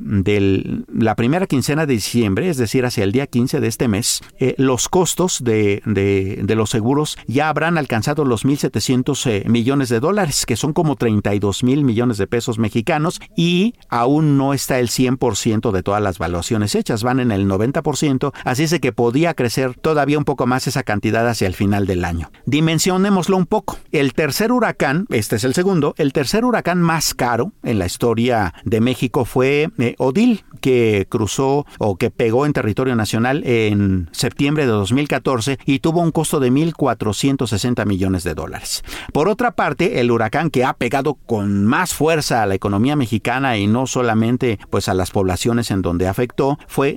la primera quincena de diciembre, es decir, hacia el día 15 de este mes, los costos de, los seguros ya habrán alcanzado los 1.700 millones de dólares, que son como 32 mil millones de pesos mexicanos, y aún no está el 100% de todas las valuaciones hechas, van en el 90%, así es que podía crecer todavía un poco más esa cantidad hacia el final del año. Dimensionémoslo un poco. El tercer huracán, este es el segundo, el tercer huracán más caro en la historia de México fue eh, Odil, que cruzó o que pegó en territorio nacional en septiembre de 2014 y tuvo un costo de 1.460 millones de dólares. Por otra parte, el huracán que ha pegado con más fuerza a la economía mexicana y no solamente pues a las poblaciones en donde afectó fue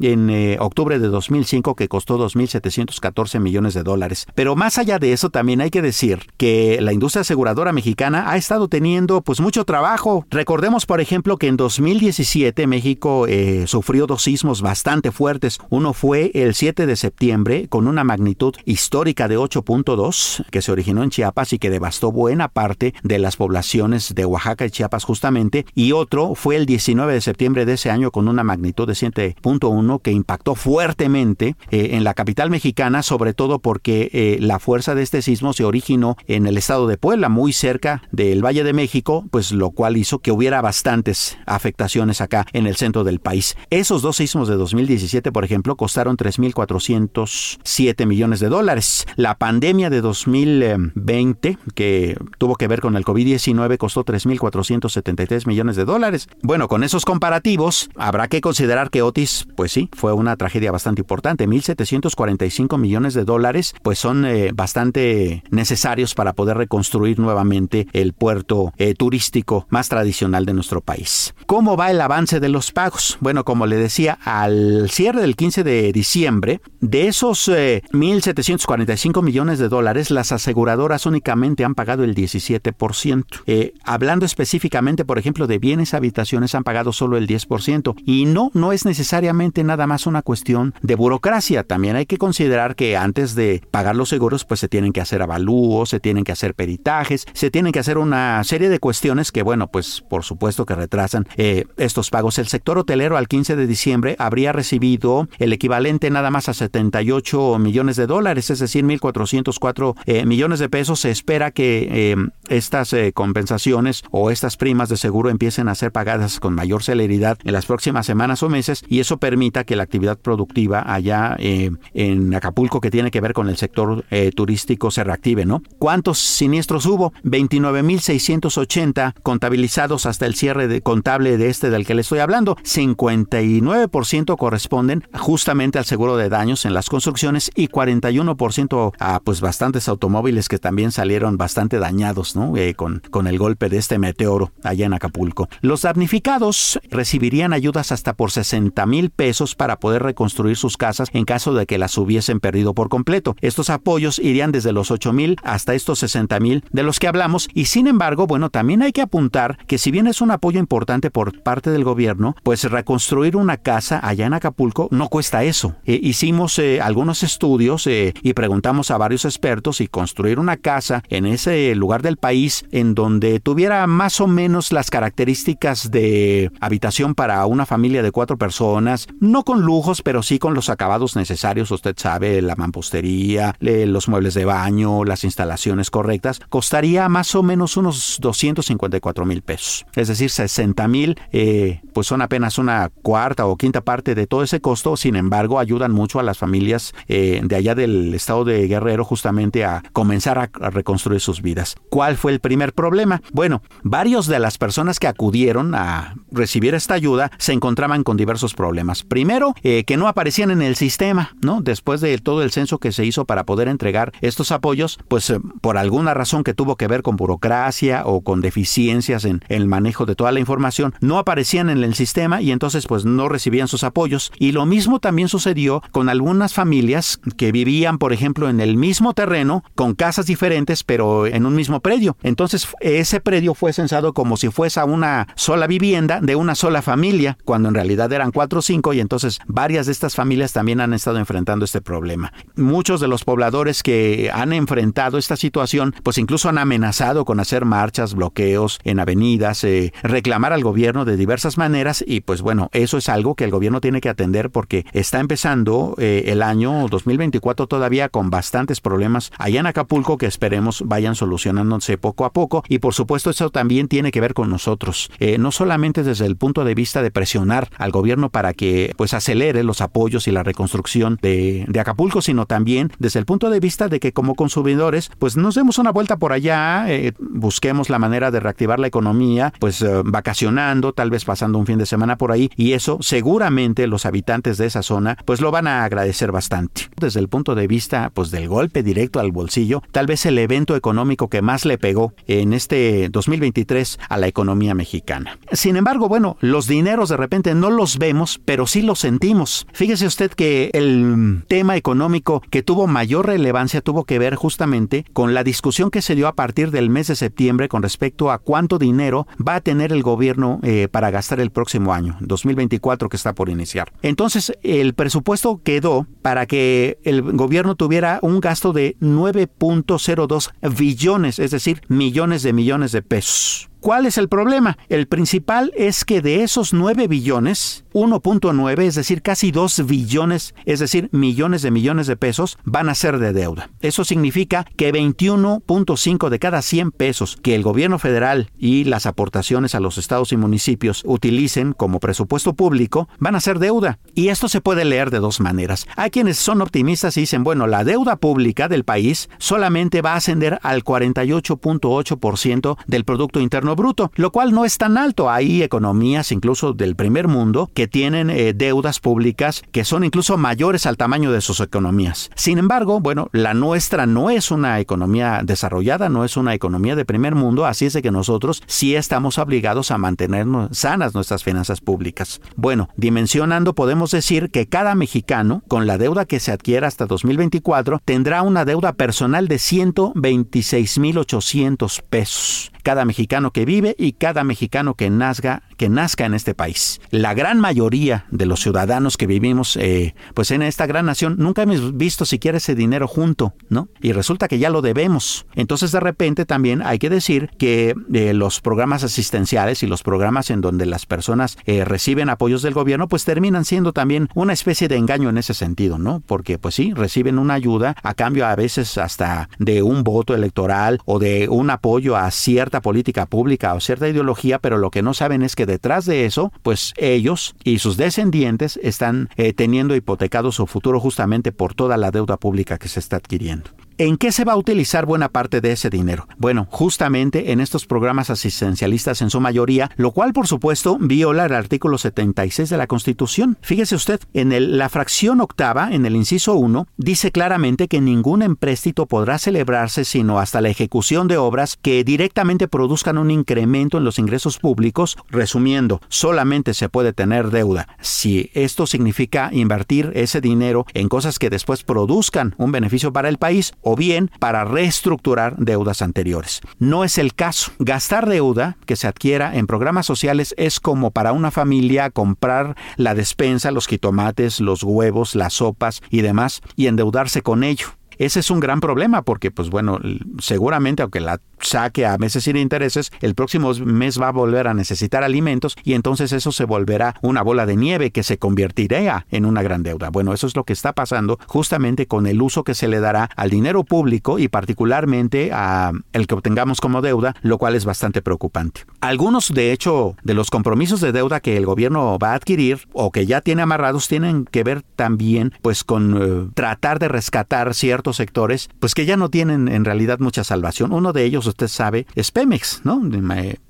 En eh, octubre de 2005 que costó 2.714 millones de dólares. Pero más allá de eso también hay que decir que la industria aseguradora mexicana ha estado teniendo pues mucho trabajo. Recordemos por ejemplo que en 2017 México eh, sufrió dos sismos bastante fuertes. Uno fue el 7 de septiembre con una magnitud histórica de 8.2 que se originó en Chiapas y que devastó buena parte de las poblaciones de Oaxaca y Chiapas justamente. Y otro fue el 19 de septiembre de ese año con una magnitud de 7 punto uno que impactó fuertemente eh, en la capital mexicana, sobre todo porque eh, la fuerza de este sismo se originó en el estado de Puebla, muy cerca del Valle de México, pues lo cual hizo que hubiera bastantes afectaciones acá en el centro del país. Esos dos sismos de 2017, por ejemplo, costaron 3.407 millones de dólares. La pandemia de 2020, que tuvo que ver con el COVID-19, costó 3.473 millones de dólares. Bueno, con esos comparativos, habrá que considerar que Otis pues sí, fue una tragedia bastante importante. 1.745 millones de dólares, pues son eh, bastante necesarios para poder reconstruir nuevamente el puerto eh, turístico más tradicional de nuestro país. ¿Cómo va el avance de los pagos? Bueno, como le decía, al cierre del 15 de diciembre, de esos 1.745 eh, millones de dólares, las aseguradoras únicamente han pagado el 17%. hablando específicamente, por ejemplo, de bienes habitaciones, han pagado solo el 10%. Y no, no es necesario nada más una cuestión de burocracia. También hay que considerar que antes de pagar los seguros, pues se tienen que hacer avalúos, se tienen que hacer peritajes, se tienen que hacer una serie de cuestiones que, bueno, pues por supuesto que retrasan eh, estos pagos. El sector hotelero al 15 de diciembre habría recibido el equivalente nada más a 78 millones de dólares, es decir, 1.404 eh, millones de pesos. Se espera que eh, estas compensaciones o estas primas de seguro empiecen a ser pagadas con mayor celeridad en las próximas semanas o meses y eso permita que la actividad productiva allá eh, en Acapulco que tiene que ver con el sector eh, turístico se reactive, ¿no? ¿Cuántos siniestros hubo? 29.680 contabilizados hasta el cierre de contable de este del que le estoy hablando. 59% corresponden justamente al seguro de daños en las construcciones y 41% a pues bastantes automóviles que también salieron bastante dañados, ¿no? Eh, con, con el golpe de este meteoro allá en Acapulco. Los damnificados recibirían ayudas hasta por 60 mil pesos para poder reconstruir sus casas en caso de que las hubiesen perdido por completo. Estos apoyos irían desde los 8 mil hasta estos 60 mil de los que hablamos y sin embargo, bueno, también hay que apuntar que si bien es un apoyo importante por parte del gobierno, pues reconstruir una casa allá en Acapulco no cuesta eso. Eh, hicimos eh, algunos estudios eh, y preguntamos a varios expertos y construir una casa en ese lugar del país en donde tuviera más o menos las características de habitación para una familia de cuatro personas, no con lujos, pero sí con los acabados necesarios, usted sabe, la mampostería, los muebles de baño, las instalaciones correctas, costaría más o menos unos 254 mil pesos. Es decir, 60 mil, eh, pues son apenas una cuarta o quinta parte de todo ese costo, sin embargo, ayudan mucho a las familias eh, de allá del estado de Guerrero justamente a comenzar a, reconstruir sus vidas. ¿Cuál fue el primer problema? Bueno, varios de las personas que acudieron a recibir esta ayuda se encontraban con diversos problemas. Primero, eh, que no aparecían en el sistema, ¿no? Después de todo el censo que se hizo para poder entregar estos apoyos, pues eh, por alguna razón que tuvo que ver con burocracia o con deficiencias en, el manejo de toda la información, no aparecían en el sistema y entonces pues no recibían sus apoyos. Y lo mismo también sucedió con algunas familias que vivían, por ejemplo, en el mismo terreno, con casas diferentes, pero en un mismo predio. Entonces ese predio fue censado como si fuese una sola vivienda de una sola familia, cuando en realidad eran cuatro y entonces varias de estas familias también han estado enfrentando este problema. Muchos de los pobladores que han enfrentado esta situación, pues incluso han amenazado con hacer marchas, bloqueos en avenidas, eh, reclamar al gobierno de diversas maneras y pues bueno, eso es algo que el gobierno tiene que atender porque está empezando eh, el año 2024 todavía con bastantes problemas allá en Acapulco que esperemos vayan solucionándose poco a poco y por supuesto eso también tiene que ver con nosotros, eh, no solamente desde el punto de vista de presionar al gobierno para que pues acelere los apoyos y la reconstrucción de, Acapulco, sino también desde el punto de vista de que como consumidores pues nos demos una vuelta por allá, eh, busquemos la manera de reactivar la economía, pues eh, vacacionando, tal vez pasando un fin de semana por ahí y eso seguramente los habitantes de esa zona pues lo van a agradecer bastante. Desde el punto de vista pues del golpe directo al bolsillo, tal vez el evento económico que más le pegó en este 2023 a la economía mexicana. Sin embargo, bueno, los dineros de repente no los vemos, pero sí los sentimos. Fíjese usted que el tema económico que tuvo mayor relevancia tuvo que ver justamente con la discusión que se dio a partir del mes de septiembre con respecto a cuánto dinero va a tener el gobierno eh, para gastar el próximo año, 2024 que está por iniciar. Entonces, el presupuesto quedó para que el gobierno tuviera un gasto de 9.02 billones, es decir, millones de millones de pesos. ¿Cuál es el problema? El principal es que de esos 9 billones, 1.9, es decir, casi 2 billones, es decir, millones de millones de pesos, van a ser de deuda. Eso significa que 21.5 de cada 100 pesos que el gobierno federal y las aportaciones a los estados y municipios utilicen como presupuesto público van a ser deuda. Y esto se puede leer de dos maneras. Hay quienes son optimistas y dicen, bueno, la deuda pública del país solamente va a ascender al 48.8% del Producto Interno Bruto, lo cual no es tan alto. Hay economías incluso del primer mundo que tienen eh, deudas públicas que son incluso mayores al tamaño de sus economías. Sin embargo, bueno, la nuestra no es una economía desarrollada, no es una economía de primer mundo, así es de que nosotros sí estamos obligados a mantenernos sanas nuestras finanzas públicas. Bueno, dimensionando podemos decir que cada mexicano, con la deuda que se adquiera hasta 2024, tendrá una deuda personal de 126.800 pesos cada mexicano que vive y cada mexicano que nazca, que nazca en este país. La gran mayoría de los ciudadanos que vivimos eh, pues en esta gran nación nunca hemos visto siquiera ese dinero junto, ¿no? Y resulta que ya lo debemos. Entonces de repente también hay que decir que eh, los programas asistenciales y los programas en donde las personas eh, reciben apoyos del gobierno pues terminan siendo también una especie de engaño en ese sentido, ¿no? Porque pues sí, reciben una ayuda a cambio a veces hasta de un voto electoral o de un apoyo a cierto cierta política pública o cierta ideología, pero lo que no saben es que detrás de eso, pues ellos y sus descendientes están eh, teniendo hipotecado su futuro justamente por toda la deuda pública que se está adquiriendo. ¿En qué se va a utilizar buena parte de ese dinero? Bueno, justamente en estos programas asistencialistas en su mayoría, lo cual por supuesto viola el artículo 76 de la Constitución. Fíjese usted, en la fracción octava, en el inciso 1, dice claramente que ningún empréstito podrá celebrarse sino hasta la ejecución de obras que directamente produzcan un incremento en los ingresos públicos. Resumiendo, solamente se puede tener deuda si esto significa invertir ese dinero en cosas que después produzcan un beneficio para el país bien para reestructurar deudas anteriores. No es el caso. Gastar deuda que se adquiera en programas sociales es como para una familia comprar la despensa, los jitomates, los huevos, las sopas y demás y endeudarse con ello. Ese es un gran problema porque, pues bueno, seguramente aunque la saque a meses sin intereses, el próximo mes va a volver a necesitar alimentos y entonces eso se volverá una bola de nieve que se convertirá en una gran deuda. Bueno, eso es lo que está pasando justamente con el uso que se le dará al dinero público y particularmente a el que obtengamos como deuda, lo cual es bastante preocupante. Algunos, de hecho, de los compromisos de deuda que el gobierno va a adquirir o que ya tiene amarrados tienen que ver también pues con eh, tratar de rescatar ciertos sectores pues que ya no tienen en realidad mucha salvación. Uno de ellos usted sabe, es Pemex, ¿no?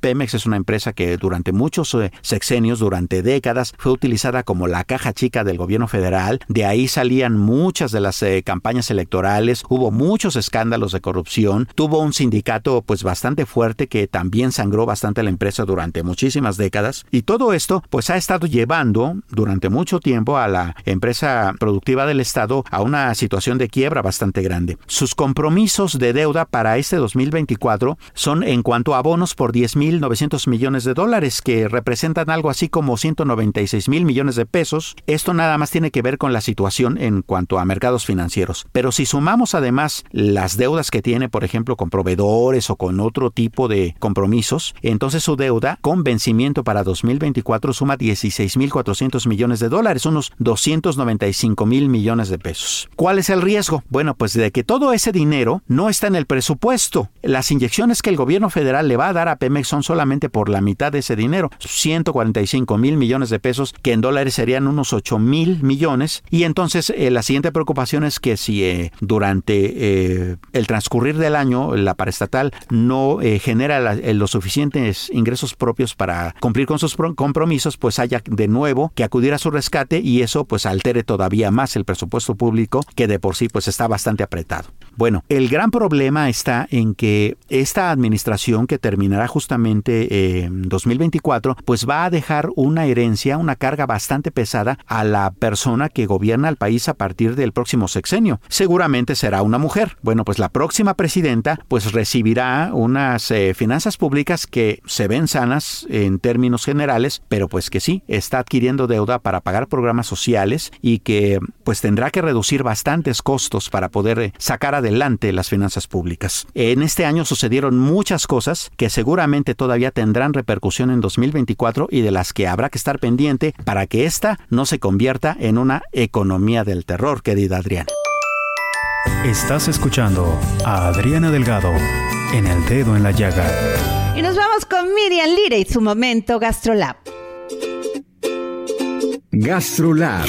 Pemex es una empresa que durante muchos eh, sexenios, durante décadas, fue utilizada como la caja chica del gobierno federal. De ahí salían muchas de las eh, campañas electorales, hubo muchos escándalos de corrupción, tuvo un sindicato pues bastante fuerte que también sangró bastante la empresa durante muchísimas décadas. Y todo esto pues ha estado llevando durante mucho tiempo a la empresa productiva del Estado a una situación de quiebra bastante grande. Sus compromisos de deuda para este 2024 son en cuanto a bonos por 10.900 millones de dólares, que representan algo así como 196 mil millones de pesos. Esto nada más tiene que ver con la situación en cuanto a mercados financieros. Pero si sumamos además las deudas que tiene, por ejemplo, con proveedores o con otro tipo de compromisos, entonces su deuda con vencimiento para 2024 suma 16.400 millones de dólares, unos 295 mil millones de pesos. ¿Cuál es el riesgo? Bueno, pues de que todo ese dinero no está en el presupuesto. Las inyecciones que el gobierno federal le va a dar a Pemex son solamente por la mitad de ese dinero, 145 mil millones de pesos, que en dólares serían unos 8 mil millones. Y entonces eh, la siguiente preocupación es que si eh, durante eh, el transcurrir del año la paraestatal no genera los suficientes ingresos propios para cumplir con sus compromisos, pues haya de nuevo que acudir a su rescate y eso pues altere todavía más el presupuesto público que de por sí pues está bastante apretado. Bueno, el gran problema está en que esta administración que terminará justamente en 2024, pues va a dejar una herencia, una carga bastante pesada a la persona que gobierna el país a partir del próximo sexenio. Seguramente será una mujer. Bueno, pues la próxima presidenta pues recibirá unas eh, finanzas públicas que se ven sanas en términos generales, pero pues que sí, está adquiriendo deuda para pagar programas sociales y que pues tendrá que reducir bastantes costos para poder eh, sacar adelante las finanzas públicas. En este año sucedieron muchas cosas que seguramente todavía tendrán repercusión en 2024 y de las que habrá que estar pendiente para que esta no se convierta en una economía del terror, querida Adriana. Estás escuchando a Adriana Delgado en El Dedo en la Llaga. Y nos vamos con Miriam Lira y su momento GastroLab. GastroLab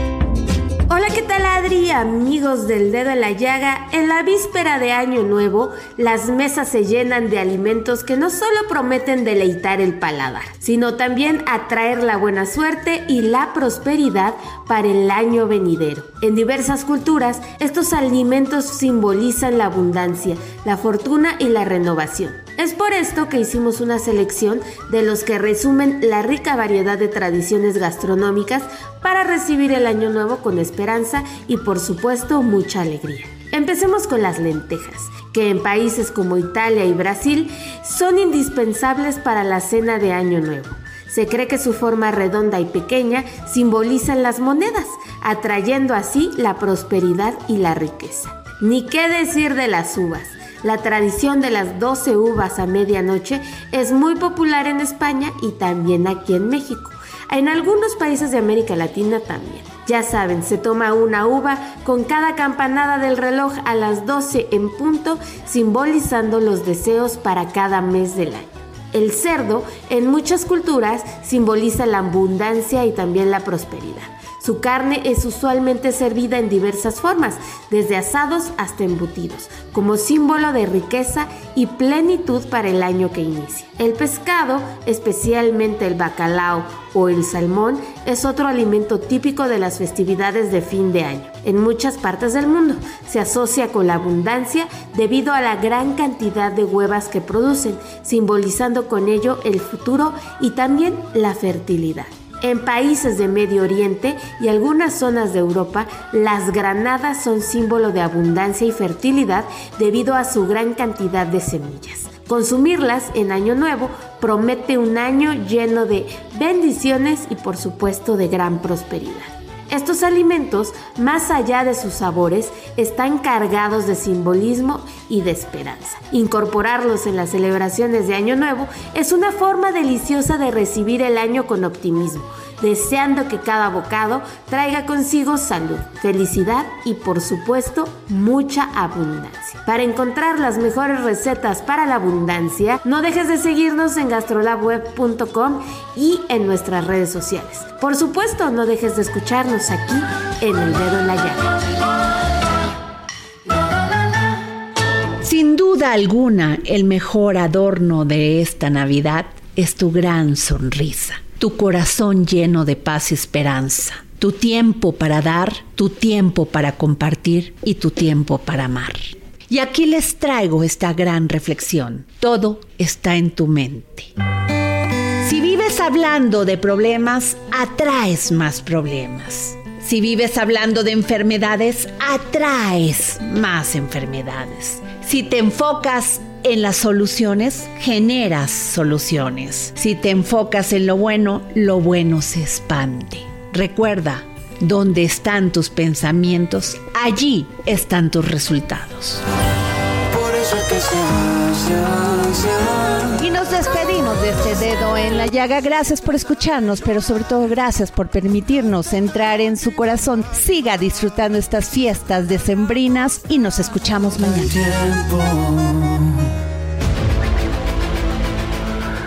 Amigos del dedo en la llaga, en la víspera de Año Nuevo, las mesas se llenan de alimentos que no solo prometen deleitar el paladar, sino también atraer la buena suerte y la prosperidad para el año venidero. En diversas culturas, estos alimentos simbolizan la abundancia, la fortuna y la renovación. Es por esto que hicimos una selección de los que resumen la rica variedad de tradiciones gastronómicas para recibir el año nuevo con esperanza y por supuesto mucha alegría. Empecemos con las lentejas, que en países como Italia y Brasil son indispensables para la cena de año nuevo. Se cree que su forma redonda y pequeña simbolizan las monedas, atrayendo así la prosperidad y la riqueza. Ni qué decir de las uvas La tradición de las 12 uvas a medianoche es muy popular en España y también aquí en México. En algunos países de América Latina también. Ya saben, se toma una uva con cada campanada del reloj a las 12 en punto, simbolizando los deseos para cada mes del año. El cerdo en muchas culturas simboliza la abundancia y también la prosperidad. Su carne es usualmente servida en diversas formas, desde asados hasta embutidos, como símbolo de riqueza y plenitud para el año que inicia. El pescado, especialmente el bacalao o el salmón, es otro alimento típico de las festividades de fin de año. En muchas partes del mundo se asocia con la abundancia debido a la gran cantidad de huevas que producen, simbolizando con ello el futuro y también la fertilidad. En países de Medio Oriente y algunas zonas de Europa, las granadas son símbolo de abundancia y fertilidad debido a su gran cantidad de semillas. Consumirlas en Año Nuevo promete un año lleno de bendiciones y por supuesto de gran prosperidad. Estos alimentos, más allá de sus sabores, están cargados de simbolismo y de esperanza. Incorporarlos en las celebraciones de Año Nuevo es una forma deliciosa de recibir el año con optimismo, deseando que cada bocado traiga consigo salud, felicidad y por supuesto mucha abundancia. Para encontrar las mejores recetas para la abundancia, no dejes de seguirnos en gastrolabweb.com y en nuestras redes sociales. Por supuesto, no dejes de escucharnos aquí en El Dedo en la Llaga. Sin duda alguna, el mejor adorno de esta Navidad es tu gran sonrisa, tu corazón lleno de paz y esperanza, tu tiempo para dar, tu tiempo para compartir y tu tiempo para amar. Y aquí les traigo esta gran reflexión. Todo está en tu mente. Si vives hablando de problemas, atraes más problemas. Si vives hablando de enfermedades, atraes más enfermedades. Si te enfocas en las soluciones, generas soluciones. Si te enfocas en lo bueno, lo bueno se expande. Recuerda, donde están tus pensamientos, allí están tus resultados. Por eso que se. Y nos despedimos de este dedo en la llaga. Gracias por escucharnos, pero sobre todo gracias por permitirnos entrar en su corazón. Siga disfrutando estas fiestas decembrinas y nos escuchamos mañana.